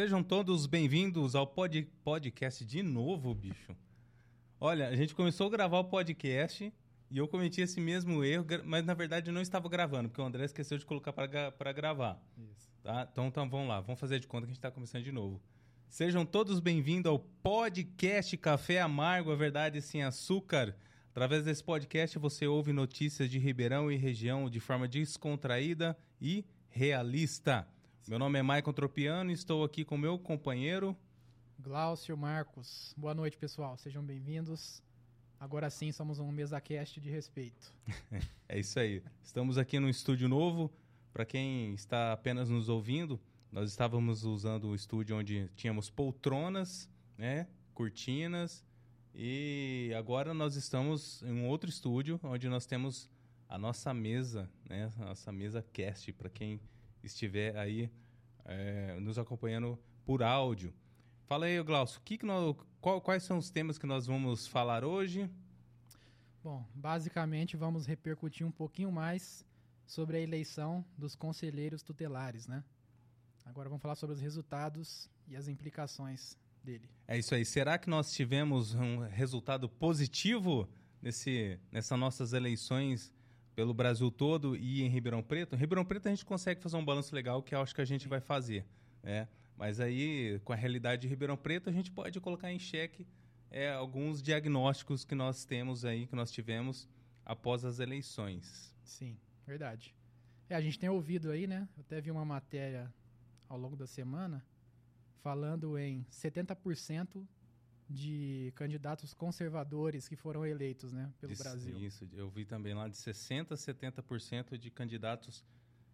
Sejam todos bem-vindos ao pod podcast de novo, bicho. Olha, a gente começou a gravar o podcast e eu cometi esse mesmo erro, mas na verdade eu não estava gravando, porque o André esqueceu de colocar para gravar. Isso. Tá? Então, então vamos lá, vamos fazer de conta que a gente está começando de novo. Sejam todos bem-vindos ao podcast Café Amargo, a verdade sem açúcar. Através desse podcast você ouve notícias de Ribeirão e região de forma descontraída e realista. Meu nome é Maicon Tropiano e estou aqui com meu companheiro Glaucio Marcos. Boa noite, pessoal. Sejam bem-vindos. Agora sim, somos um MesaCast de respeito. é isso aí. Estamos aqui no estúdio novo. Para quem está apenas nos ouvindo, nós estávamos usando o estúdio onde tínhamos poltronas, né, cortinas, e agora nós estamos em um outro estúdio onde nós temos a nossa mesa, né, a nossa mesa cast para quem estiver aí é, nos acompanhando por áudio. Fala aí, Glaucio, que que nós, qual, quais são os temas que nós vamos falar hoje? Bom, basicamente vamos repercutir um pouquinho mais sobre a eleição dos conselheiros tutelares, né? Agora vamos falar sobre os resultados e as implicações dele. É isso aí. Será que nós tivemos um resultado positivo nesse, nessas nossas eleições pelo Brasil todo e em Ribeirão Preto, em Ribeirão Preto a gente consegue fazer um balanço legal que eu acho que a gente vai fazer. Né? Mas aí, com a realidade de Ribeirão Preto, a gente pode colocar em xeque é, alguns diagnósticos que nós temos aí, que nós tivemos após as eleições. Sim, verdade. É, a gente tem ouvido aí, né? Eu até vi uma matéria ao longo da semana falando em 70% de candidatos conservadores que foram eleitos né, pelo isso, Brasil. Isso, eu vi também lá de 60% a 70% de candidatos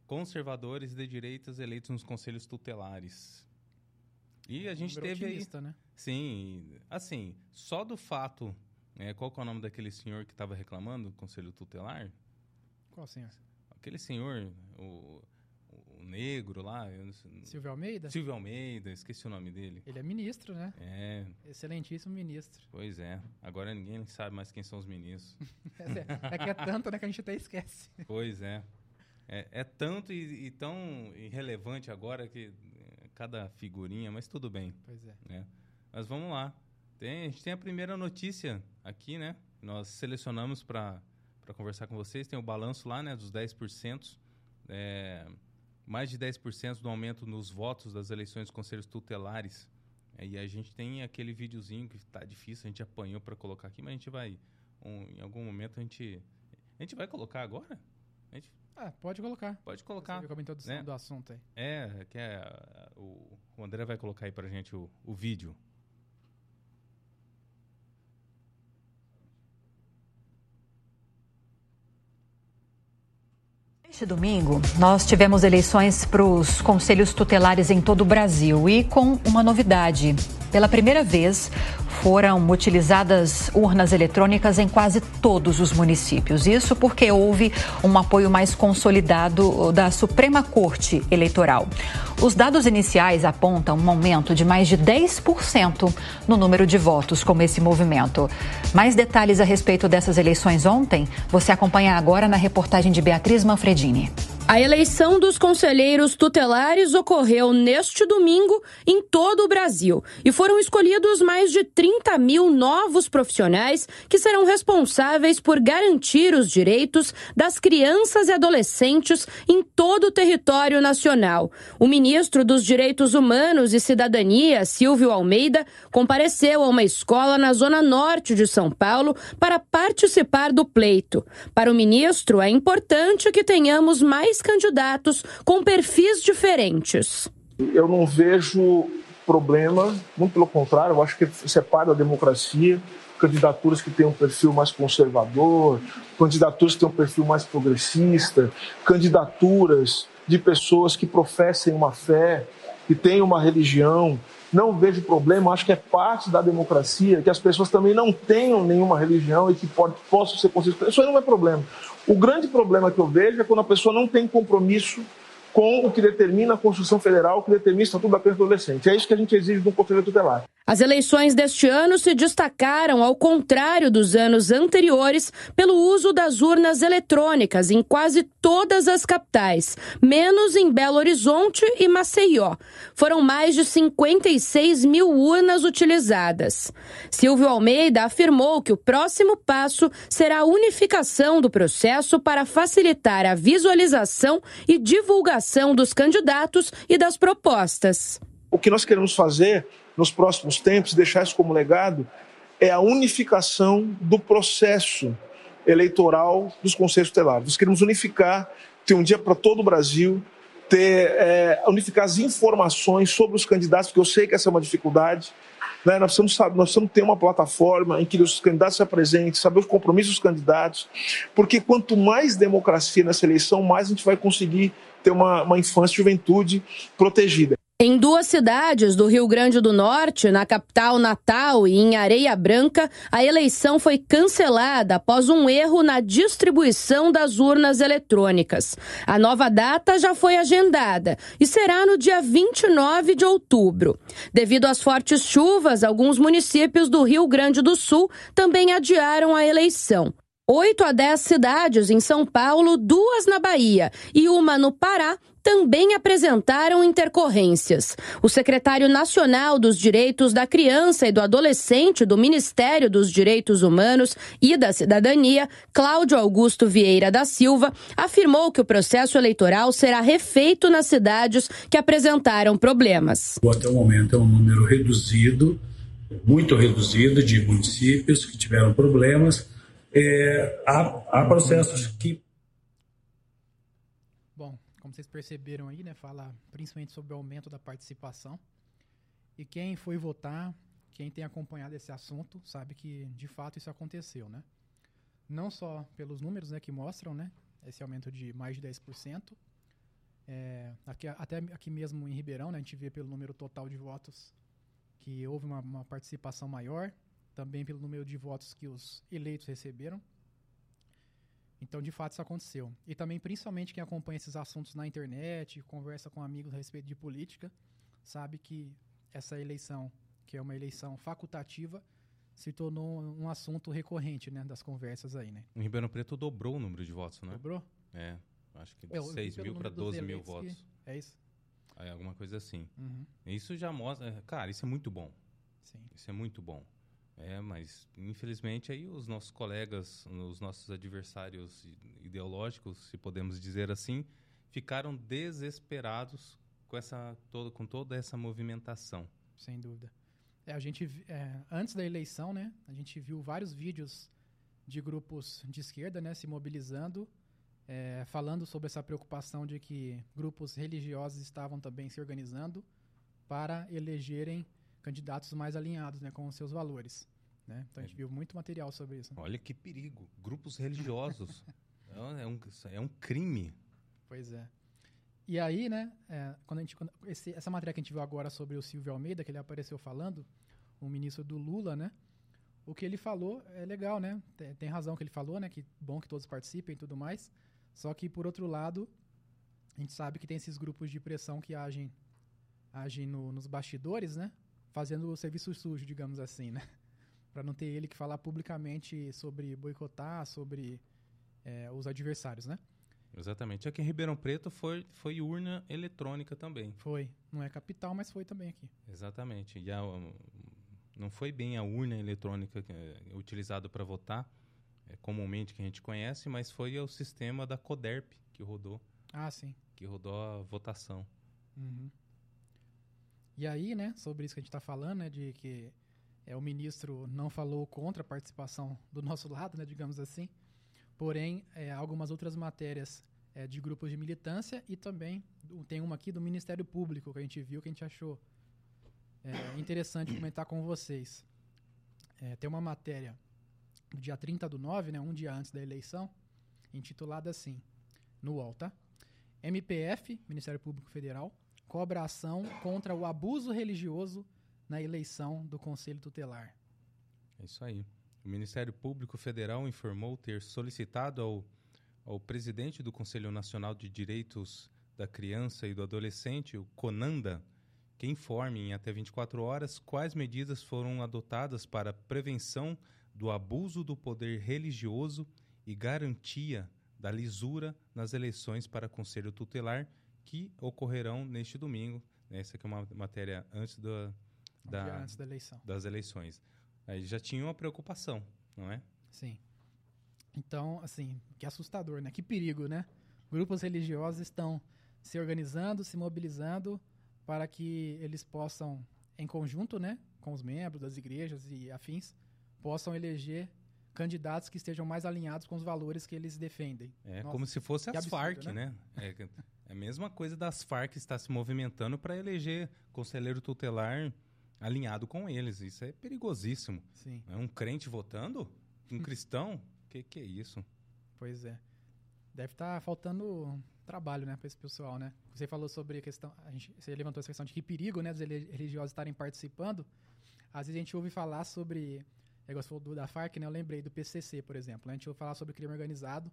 conservadores de direitas eleitos nos conselhos tutelares. E a é gente teve aí... Né? Sim, assim, só do fato... É, qual é o nome daquele senhor que estava reclamando do conselho tutelar? Qual senhor? Aquele senhor, o negro lá. Silvio Almeida? Silvio Almeida, esqueci o nome dele. Ele é ministro, né? É. Excelentíssimo ministro. Pois é. Agora ninguém sabe mais quem são os ministros. é, é, que é tanto, né, que a gente até esquece. Pois é. É, é tanto e, e, tão irrelevante agora que é, cada figurinha, mas tudo bem. Pois é. Né? Mas vamos lá. Tem, a gente tem a primeira notícia aqui, né? Nós selecionamos para conversar com vocês. Tem o balanço lá, né? Dos 10%. É, mais de 10% do aumento nos votos das eleições dos conselhos tutelares. E a gente tem aquele videozinho que está difícil, a gente apanhou para colocar aqui, mas a gente vai, um, em algum momento a gente, a gente vai colocar agora? Gente, ah, pode colocar. Pode colocar. Você introdução né? do assunto aí. É, que é, o, o André vai colocar aí para a gente o, o vídeo. Este domingo, nós tivemos eleições para os conselhos tutelares em todo o Brasil e com uma novidade. Pela primeira vez, foram utilizadas urnas eletrônicas em quase todos os municípios. Isso porque houve um apoio mais consolidado da Suprema Corte Eleitoral. Os dados iniciais apontam um aumento de mais de 10% no número de votos com esse movimento. Mais detalhes a respeito dessas eleições ontem, você acompanha agora na reportagem de Beatriz Manfredini. A eleição dos conselheiros tutelares ocorreu neste domingo em todo o Brasil e foram escolhidos mais de 30 mil novos profissionais que serão responsáveis por garantir os direitos das crianças e adolescentes em todo o território nacional. O ministro dos Direitos Humanos e Cidadania, Silvio Almeida, compareceu a uma escola na zona norte de São Paulo para participar do pleito. Para o ministro, é importante que tenhamos mais três candidatos com perfis diferentes. Eu não vejo problema, muito pelo contrário, eu acho que parte da democracia. Candidaturas que têm um perfil mais conservador, candidaturas que têm um perfil mais progressista, candidaturas de pessoas que professem uma fé, que têm uma religião. Não vejo problema, acho que é parte da democracia que as pessoas também não tenham nenhuma religião e que pode, possam ser consideradas. Isso aí não é problema. O grande problema que eu vejo é quando a pessoa não tem compromisso com o que determina a Constituição Federal, o que determina o Estatuto da Criança do Adolescente. É isso que a gente exige de um Conselho Tutelar. As eleições deste ano se destacaram, ao contrário dos anos anteriores, pelo uso das urnas eletrônicas em quase todas as capitais, menos em Belo Horizonte e Maceió. Foram mais de 56 mil urnas utilizadas. Silvio Almeida afirmou que o próximo passo será a unificação do processo para facilitar a visualização e divulgação dos candidatos e das propostas. O que nós queremos fazer nos próximos tempos, deixar isso como legado, é a unificação do processo eleitoral dos conselhos tutelares. Nós queremos unificar, ter um dia para todo o Brasil, ter, é, unificar as informações sobre os candidatos, porque eu sei que essa é uma dificuldade. Né? Nós, precisamos, nós precisamos ter uma plataforma em que os candidatos se apresentem, saber os compromissos dos candidatos, porque quanto mais democracia nessa eleição, mais a gente vai conseguir ter uma, uma infância e juventude protegida. Em duas cidades do Rio Grande do Norte, na capital Natal e em Areia Branca, a eleição foi cancelada após um erro na distribuição das urnas eletrônicas. A nova data já foi agendada e será no dia 29 de outubro. Devido às fortes chuvas, alguns municípios do Rio Grande do Sul também adiaram a eleição. Oito a dez cidades em São Paulo, duas na Bahia e uma no Pará também apresentaram intercorrências. O secretário nacional dos Direitos da Criança e do Adolescente do Ministério dos Direitos Humanos e da Cidadania, Cláudio Augusto Vieira da Silva, afirmou que o processo eleitoral será refeito nas cidades que apresentaram problemas. Até o momento é um número reduzido, muito reduzido, de municípios que tiveram problemas. É, há, há processos que vocês perceberam aí, né, fala principalmente sobre o aumento da participação. E quem foi votar, quem tem acompanhado esse assunto, sabe que de fato isso aconteceu, né? Não só pelos números né, que mostram, né, esse aumento de mais de 10%, é, aqui, até aqui mesmo em Ribeirão, né, a gente vê pelo número total de votos que houve uma, uma participação maior, também pelo número de votos que os eleitos receberam. Então, de fato, isso aconteceu. E também, principalmente, quem acompanha esses assuntos na internet, conversa com amigos a respeito de política, sabe que essa eleição, que é uma eleição facultativa, se tornou um assunto recorrente, né, das conversas aí, né? Em Ribeirão Preto dobrou o número de votos, né? Dobrou? É, acho que de é, 6 mil para 12 mil votos. É isso? É alguma coisa assim. Uhum. Isso já mostra... Cara, isso é muito bom. Sim. Isso é muito bom. É, mas infelizmente aí os nossos colegas, os nossos adversários ideológicos, se podemos dizer assim, ficaram desesperados com essa toda, com toda essa movimentação. Sem dúvida. É, a gente é, antes da eleição, né, a gente viu vários vídeos de grupos de esquerda, né, se mobilizando, é, falando sobre essa preocupação de que grupos religiosos estavam também se organizando para elegerem candidatos mais alinhados né, com os seus valores. Né? Então a gente é. viu muito material sobre isso. Olha que perigo. Grupos religiosos. é, um, é um crime. Pois é. E aí, né, é, quando a gente, quando esse, essa matéria que a gente viu agora sobre o Silvio Almeida, que ele apareceu falando, o ministro do Lula, né, o que ele falou é legal, né, tem, tem razão que ele falou, né, que bom que todos participem e tudo mais, só que, por outro lado, a gente sabe que tem esses grupos de pressão que agem, agem no, nos bastidores, né, fazendo o serviço sujo, digamos assim, né? Para não ter ele que falar publicamente sobre boicotar, sobre é, os adversários, né? Exatamente. Aqui em Ribeirão Preto foi, foi urna eletrônica também. Foi. Não é capital, mas foi também aqui. Exatamente. E a, não foi bem a urna eletrônica é, utilizada para votar, é, comumente que a gente conhece, mas foi o sistema da CODERP que rodou. Ah, sim. Que rodou a votação. Uhum. E aí, né, sobre isso que a gente está falando, né, de que é, o ministro não falou contra a participação do nosso lado, né, digamos assim, porém, é, algumas outras matérias é, de grupos de militância e também tem uma aqui do Ministério Público que a gente viu, que a gente achou é, interessante comentar com vocês. É, tem uma matéria do dia 30 do 9, né, um dia antes da eleição, intitulada assim, no UOL, tá? MPF, Ministério Público Federal, cobra ação contra o abuso religioso na eleição do Conselho Tutelar. É isso aí. O Ministério Público Federal informou ter solicitado ao, ao presidente do Conselho Nacional de Direitos da Criança e do Adolescente, o CONANDA, que informe em até 24 horas quais medidas foram adotadas para prevenção do abuso do poder religioso e garantia da lisura nas eleições para Conselho Tutelar que ocorrerão neste domingo. Essa aqui é uma matéria antes, do, da, antes da eleição. das eleições. Aí já tinha uma preocupação, não é? Sim. Então, assim, que assustador, né? Que perigo, né? Grupos religiosos estão se organizando, se mobilizando para que eles possam, em conjunto, né, com os membros das igrejas e afins, possam eleger candidatos que estejam mais alinhados com os valores que eles defendem. É Nossa, como se fosse as absurdo, Farc, né? né? É, é, a mesma coisa das Farc estar se movimentando para eleger conselheiro tutelar alinhado com eles. Isso é perigosíssimo. Sim. É um crente votando? Um cristão? que que é isso? Pois é. Deve estar tá faltando trabalho, né, para esse pessoal, né? Você falou sobre a questão, a gente, você levantou essa questão de que perigo, né, dos religiosos estarem participando. Às vezes a gente ouve falar sobre, é igual você falou do, da FARC, né? Eu lembrei do PCC, por exemplo. Né? A gente ouve falar sobre crime organizado,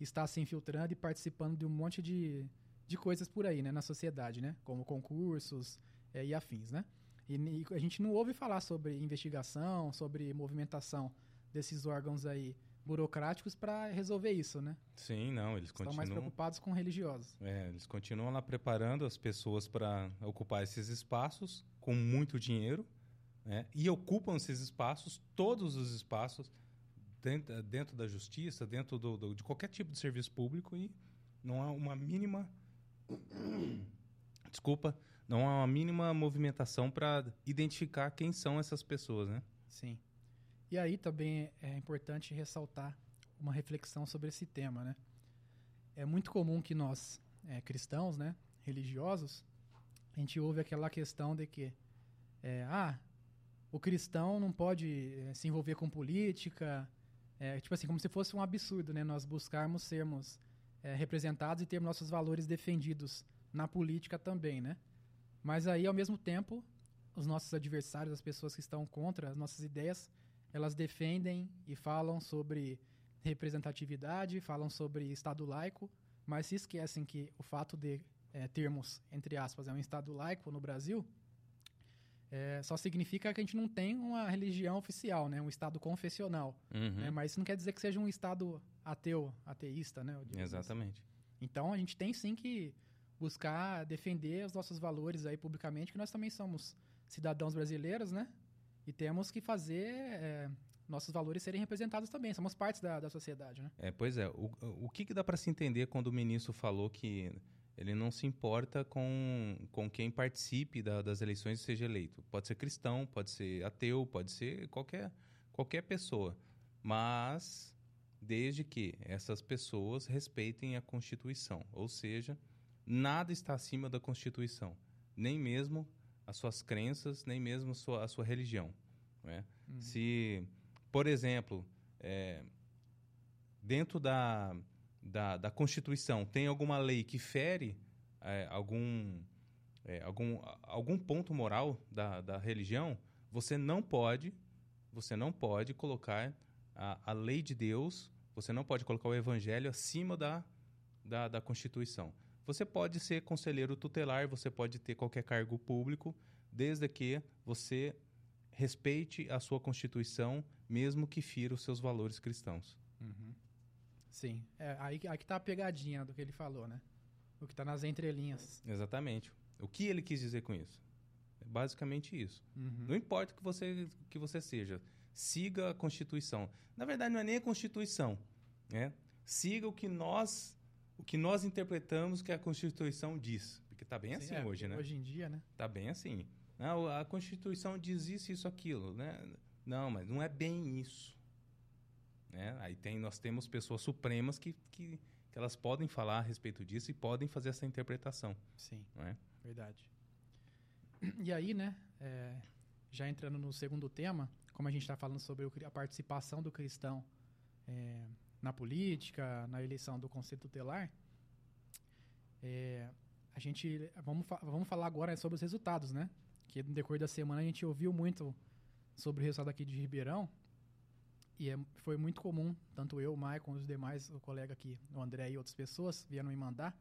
está se infiltrando e participando de um monte de, de coisas por aí, né, na sociedade, né? Como concursos é, e afins, né? E, e a gente não ouve falar sobre investigação, sobre movimentação desses órgãos aí burocráticos para resolver isso, né? Sim, não, eles Estão continuam... mais preocupados com religiosos. É, eles continuam lá preparando as pessoas para ocupar esses espaços com muito dinheiro, né? E ocupam esses espaços, todos os espaços, dentro, dentro da justiça, dentro do, do, de qualquer tipo de serviço público e não há uma mínima... Desculpa, não há uma mínima movimentação para identificar quem são essas pessoas, né? Sim. E aí também é importante ressaltar uma reflexão sobre esse tema, né? É muito comum que nós, é, cristãos, né, religiosos, a gente ouve aquela questão de que, é, ah, o cristão não pode é, se envolver com política, é, tipo assim, como se fosse um absurdo, né? Nós buscarmos sermos é, representados e termos nossos valores defendidos na política também, né? Mas aí, ao mesmo tempo, os nossos adversários, as pessoas que estão contra as nossas ideias, elas defendem e falam sobre representatividade, falam sobre Estado laico, mas se esquecem que o fato de é, termos, entre aspas, é um Estado laico no Brasil, é, só significa que a gente não tem uma religião oficial, né? um Estado confessional. Uhum. Né? Mas isso não quer dizer que seja um Estado ateu, ateísta. Né? Exatamente. Assim. Então, a gente tem sim que buscar defender os nossos valores aí publicamente, que nós também somos cidadãos brasileiros, né? E temos que fazer é, nossos valores serem representados também. Somos partes da, da sociedade, né? É, pois é. O, o que, que dá para se entender quando o ministro falou que ele não se importa com, com quem participe da, das eleições e seja eleito? Pode ser cristão, pode ser ateu, pode ser qualquer, qualquer pessoa. Mas desde que essas pessoas respeitem a Constituição. Ou seja, nada está acima da Constituição. Nem mesmo as suas crenças, nem mesmo a sua, a sua religião. Né? Uhum. Se, por exemplo, é, dentro da, da, da, Constituição tem alguma lei que fere é, algum, é, algum, algum ponto moral da, da religião, você não pode, você não pode colocar a, a lei de Deus, você não pode colocar o evangelho acima da, da, da Constituição. Você pode ser conselheiro tutelar, você pode ter qualquer cargo público, desde que você respeite a sua Constituição, mesmo que fira os seus valores cristãos. Sim. É, aí, aí que está a pegadinha do que ele falou, né? O que está nas entrelinhas. Exatamente. O que ele quis dizer com isso? É basicamente isso. Uhum. Não importa que você, que você seja, siga a Constituição. Na verdade, não é nem a Constituição. Né? Siga o que nós o que nós interpretamos que a Constituição diz. Porque está bem Sim, assim é, hoje, né? Hoje em dia, né? Está bem assim. Não, a Constituição diz isso, isso, aquilo, né? Não, mas não é bem isso. Né? Aí tem, nós temos pessoas supremas que, que, que elas podem falar a respeito disso e podem fazer essa interpretação. Sim, é? verdade. E aí, né, é, já entrando no segundo tema, como a gente está falando sobre a participação do cristão é, na política, na eleição do Conselho Tutelar, é, a gente vamos, vamos falar agora sobre os resultados, né? Que no decorrer da semana a gente ouviu muito sobre o resultado aqui de Ribeirão e é, foi muito comum, tanto eu, o Maicon, os demais, o colega aqui, o André e outras pessoas vieram me mandar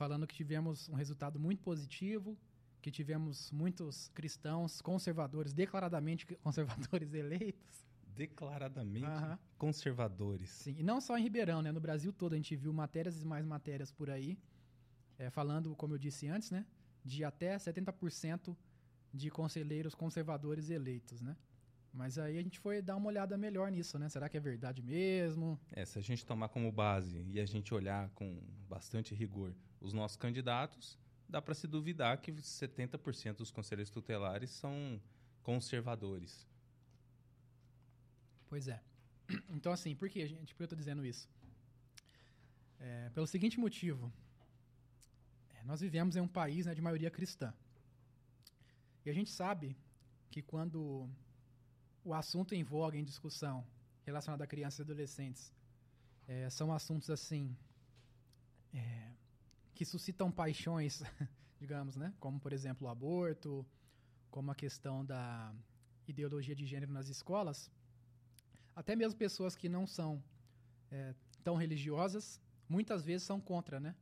falando que tivemos um resultado muito positivo, que tivemos muitos cristãos conservadores, declaradamente conservadores eleitos. Declaradamente uhum. conservadores. Sim, e não só em Ribeirão, né? No Brasil todo a gente viu matérias e mais matérias por aí, é, falando, como eu disse antes, né? De até 70% de conselheiros conservadores eleitos, né? Mas aí a gente foi dar uma olhada melhor nisso, né? Será que é verdade mesmo? É, se a gente tomar como base e a gente olhar com bastante rigor os nossos candidatos, dá para se duvidar que 70% dos conselheiros tutelares são conservadores. Pois é. Então, assim, por que, gente? Por que eu estou dizendo isso? É, pelo seguinte motivo. É, nós vivemos em um país né, de maioria cristã. E a gente sabe que quando o assunto em voga, em discussão, relacionado a crianças e adolescentes, é, são assuntos assim é, que suscitam paixões, digamos, né? Como por exemplo o aborto, como a questão da ideologia de gênero nas escolas. Até mesmo pessoas que não são é, tão religiosas, muitas vezes são contra, né?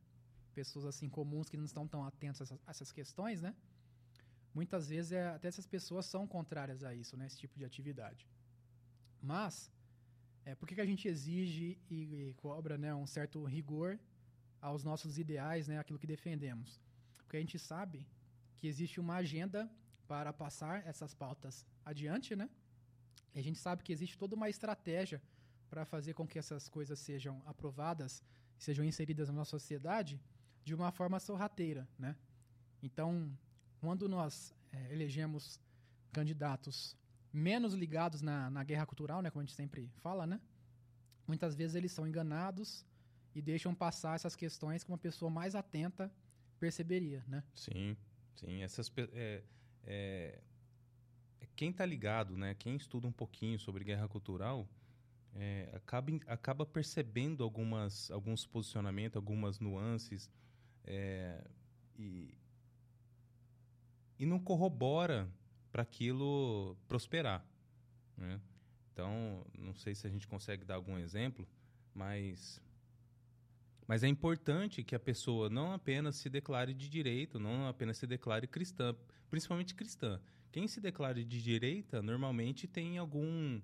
Pessoas assim comuns que não estão tão atentas a essas questões, né? Muitas vezes é, até essas pessoas são contrárias a isso, né, esse tipo de atividade. Mas, é, por que, que a gente exige e, e, cobra né, um certo rigor aos nossos ideais, né, aquilo que defendemos? Porque a gente sabe que existe uma agenda para passar essas pautas adiante, né? E a gente sabe que existe toda uma estratégia para fazer com que essas coisas sejam aprovadas, sejam inseridas na nossa sociedade de uma forma sorrateira, né? Então, quando nós é, elegemos candidatos menos ligados na, na guerra cultural, né, como a gente sempre fala, né? Muitas vezes eles são enganados e deixam passar essas questões que uma pessoa mais atenta perceberia, né? Sim, sim. Essas é, é, é quem está ligado, né? Quem estuda um pouquinho sobre guerra cultural é, acaba, acaba percebendo algumas, alguns posicionamentos, algumas nuances é, e, e não corrobora para aquilo prosperar. Né? Então, não sei se a gente consegue dar algum exemplo, mas mas é importante que a pessoa não apenas se declare de direito, não apenas se declare cristã, principalmente cristã. Quem se declare de direita normalmente tem algum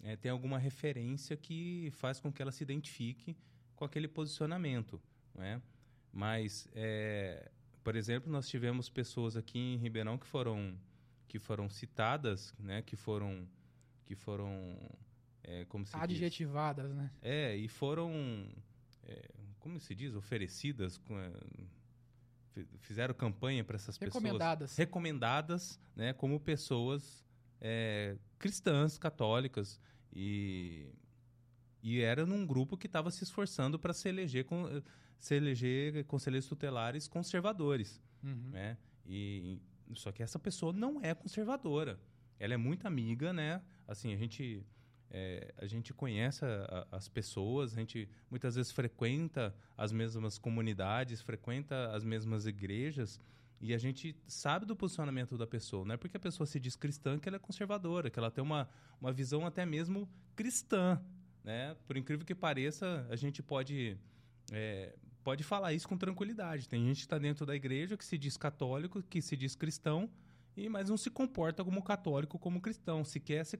é, tem alguma referência que faz com que ela se identifique com aquele posicionamento, né? Mas é, por exemplo, nós tivemos pessoas aqui em Ribeirão que foram que foram citadas, né, que foram que foram é, como se adjetivadas, diz? né? É, e foram é, como se diz, oferecidas é, fizeram campanha para essas recomendadas. pessoas recomendadas, né, como pessoas é, cristãs, católicas e e era num grupo que estava se esforçando para se eleger com se eleger conselheiros tutelares conservadores, uhum. né? E só que essa pessoa não é conservadora. Ela é muito amiga, né? Assim, a gente é, a gente conhece a, a, as pessoas, a gente muitas vezes frequenta as mesmas comunidades, frequenta as mesmas igrejas e a gente sabe do posicionamento da pessoa. Não é porque a pessoa se diz cristã que ela é conservadora, que ela tem uma, uma visão até mesmo cristã. Né? Por incrível que pareça, a gente pode é, pode falar isso com tranquilidade. Tem gente que está dentro da igreja que se diz católico, que se diz cristão, e mas não se comporta como católico, como cristão. Sequer se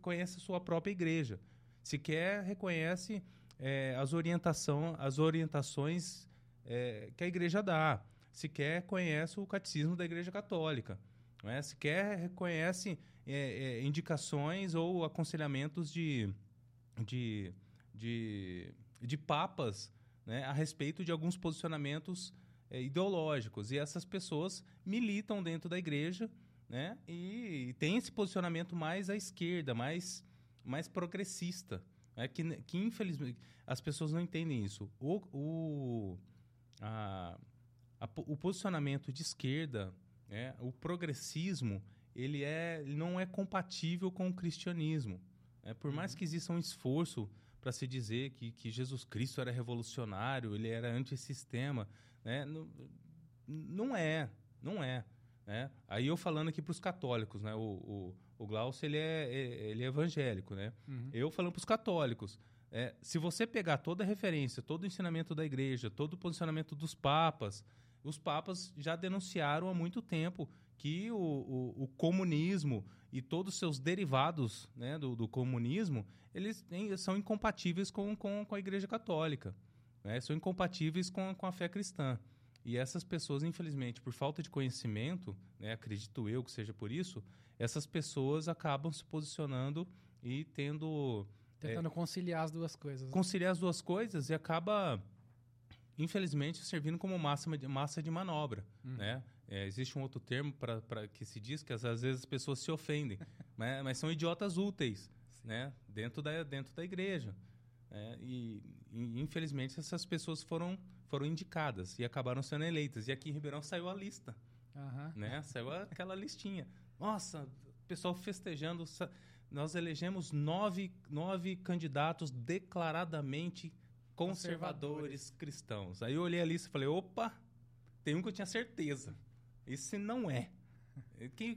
conhece a sua própria igreja. Sequer reconhece é, as, orientação, as orientações é, que a igreja dá. Sequer conhece o catecismo da igreja católica. Não é? Sequer reconhece é, é indicações ou aconselhamentos de, de, de, de papas né, a respeito de alguns posicionamentos é, ideológicos. E essas pessoas militam dentro da igreja né, e, e têm esse posicionamento mais à esquerda, mais, mais progressista. Né, que, que, infelizmente, as pessoas não entendem isso. O, o, a, a, o posicionamento de esquerda, né, o progressismo, ele, é, ele não é compatível com o cristianismo. Né? Por mais uhum. que exista um esforço para se dizer que, que Jesus Cristo era revolucionário, ele era antissistema. Né? Não, não é, não é. Né? Aí eu falando aqui para os católicos, né? o, o, o Glaucio ele é, é, ele é evangélico. Né? Uhum. Eu falando para os católicos. É, se você pegar toda a referência, todo o ensinamento da igreja, todo o posicionamento dos papas, os papas já denunciaram há muito tempo que o, o, o comunismo e todos os seus derivados né, do, do, comunismo, eles são incompatíveis com, com, com a igreja católica, né, são incompatíveis com, com a fé cristã. E essas pessoas, infelizmente, por falta de conhecimento, né, acredito eu que seja por isso, essas pessoas acabam se posicionando e tendo. Tentando é, conciliar as duas coisas. Né? Conciliar as duas coisas e acaba, infelizmente, servindo como massa de, massa de manobra. Uhum. Né? É, existe um outro termo para que se diz que às, às vezes as pessoas se ofendem, mas, mas, são idiotas úteis né? dentro, da, dentro da igreja. É, e, e, infelizmente essas pessoas foram, foram indicadas e acabaram sendo eleitas. E aqui em Ribeirão saiu a lista. Uhum. Né? Saiu aquela listinha. Nossa, pessoal festejando. Nós elegemos nove, nove candidatos declaradamente conservadores, conservadores cristãos. Aí eu olhei a lista e falei: opa, tem um que eu tinha certeza. Esse não é. O que,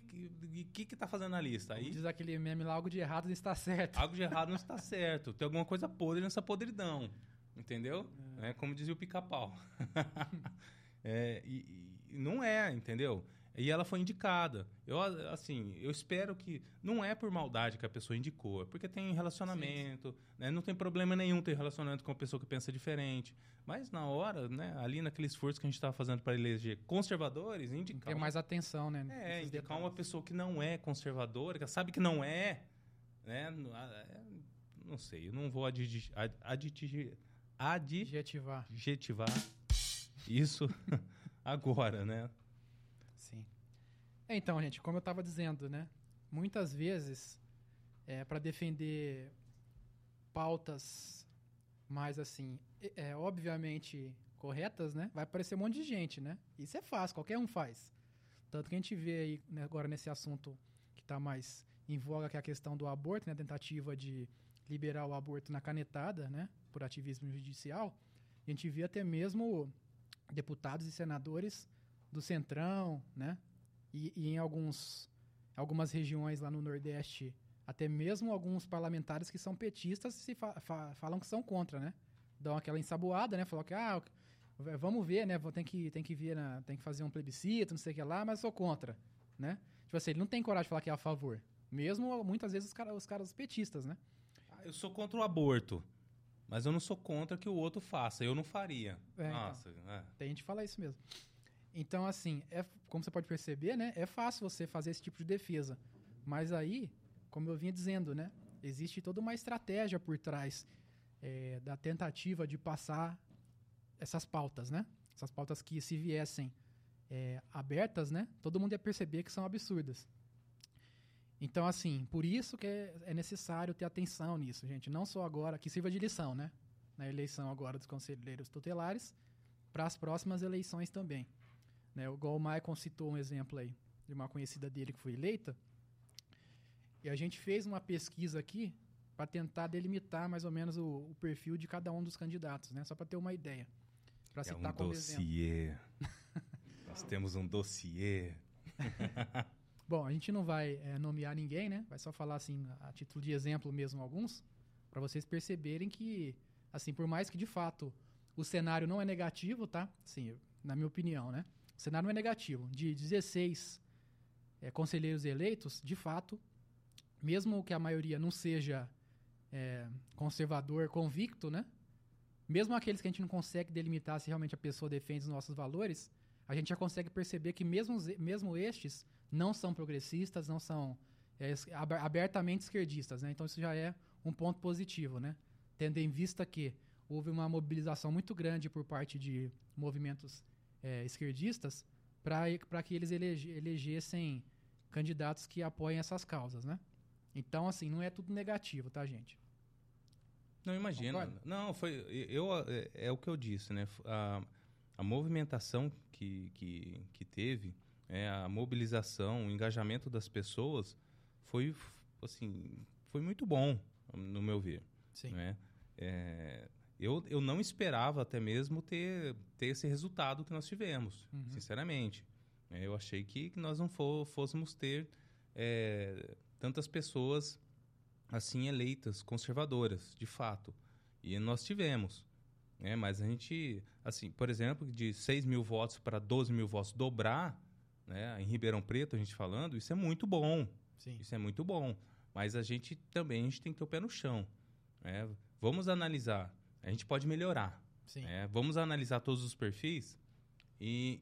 que, que tá fazendo na lista? Aí, diz aquele meme lá, algo de errado não está certo. Algo de errado não está certo. Tem alguma coisa podre nessa podridão. Entendeu? É, é como dizia o pica-pau. é, e, e, não é, entendeu? E ela foi indicada. Eu, assim, eu espero que. Não é por maldade que a pessoa indicou, é porque tem relacionamento, sim, sim. Né? não tem problema nenhum ter relacionamento com uma pessoa que pensa diferente. Mas na hora, né, ali naquele esforço que a gente estava fazendo para eleger conservadores, indicar. Ter mais atenção, né? É, indicar detalhes. uma pessoa que não é conservadora, que sabe que não é. Né? É, não sei, eu não vou aditivar. adjetivar. adjetivar isso agora, né? Sim. É, então, gente, como eu estava dizendo, né? Muitas vezes, é, para defender pautas mais assim, é, obviamente corretas, né? Vai aparecer um monte de gente, né? Isso é fácil, qualquer um faz. Tanto que a gente vê aí né, agora nesse assunto que está mais em voga, que é a questão do aborto, né? A tentativa de liberar o aborto na canetada, né? Por ativismo judicial. A gente vê até mesmo deputados e senadores do Centrão, né? E, e em alguns, algumas regiões lá no Nordeste, até mesmo alguns parlamentares que são petistas se fa fa falam que são contra, né? Dão aquela ensaboada, né? Falam que, ah, vamos ver, né? Tem que, tem que na, tem que fazer um plebiscito, não sei o que lá, mas sou contra, né? Tipo assim, ele não tem coragem de falar que é a favor. Mesmo, muitas vezes, os, cara, os caras petistas, né? Ah, eu sou contra o aborto. Mas eu não sou contra que o outro faça. Eu não faria. É, então. Nossa, então, é. Tem gente que fala isso mesmo. Então, assim, é, como você pode perceber, né? É fácil você fazer esse tipo de defesa. Mas aí, como eu vinha dizendo, né? Existe toda uma estratégia por trás é, da tentativa de passar essas pautas, né? Essas pautas que, se viessem é, abertas, né? Todo mundo ia perceber que são absurdas. Então, assim, por isso que é, é necessário ter atenção nisso, gente. Não só agora, que sirva de lição, né? Na eleição agora dos conselheiros tutelares, para as próximas eleições também. Né? Igual o Michael citou um exemplo aí de uma conhecida dele que foi eleita. E a gente fez uma pesquisa aqui para tentar delimitar mais ou menos o, o, perfil de cada um dos candidatos, né? Só para ter uma ideia. Para é citar um como dossiê. Nós temos um dossiê. Bom, a gente não vai é, nomear ninguém, né? Vai só falar assim a título de exemplo mesmo alguns, para vocês perceberem que, assim, por mais que de fato o cenário não é negativo, tá? Sim, na minha opinião, né? O cenário é negativo. De 16 é, conselheiros eleitos, de fato, mesmo que a maioria não seja é, conservador convicto, né? Mesmo aqueles que a gente não consegue delimitar se realmente a pessoa defende os nossos valores, a gente já consegue perceber que mesmo, mesmo estes não são progressistas, não são é, abertamente esquerdistas, né? Então isso já é um ponto positivo, né? Tendo em vista que houve uma mobilização muito grande por parte de movimentos é, esquerdistas para que eles elege, elegessem candidatos que apoiem essas causas, né? Então, assim, não é tudo negativo, tá, gente? Não, imagina. Não, foi. Eu, é, é, o que eu disse, né? A, a movimentação que, que, que teve, é, a mobilização, o engajamento das pessoas foi, assim, foi muito bom, no meu ver. Sim. Né? É, eu, eu não esperava até mesmo ter, ter esse resultado que nós tivemos, uhum. sinceramente. É, eu achei que nós não for, fôssemos ter é, tantas pessoas assim eleitas, conservadoras, de fato. E nós tivemos. Né? Mas a gente, assim, por exemplo, de 6 mil votos para 12 mil votos dobrar, né? em Ribeirão Preto, a gente falando, isso é muito bom. Sim. Isso é muito bom. Mas a gente também a gente tem que ter o pé no chão. né? Vamos analisar. A gente pode melhorar. Sim. né? Vamos analisar todos os perfis e,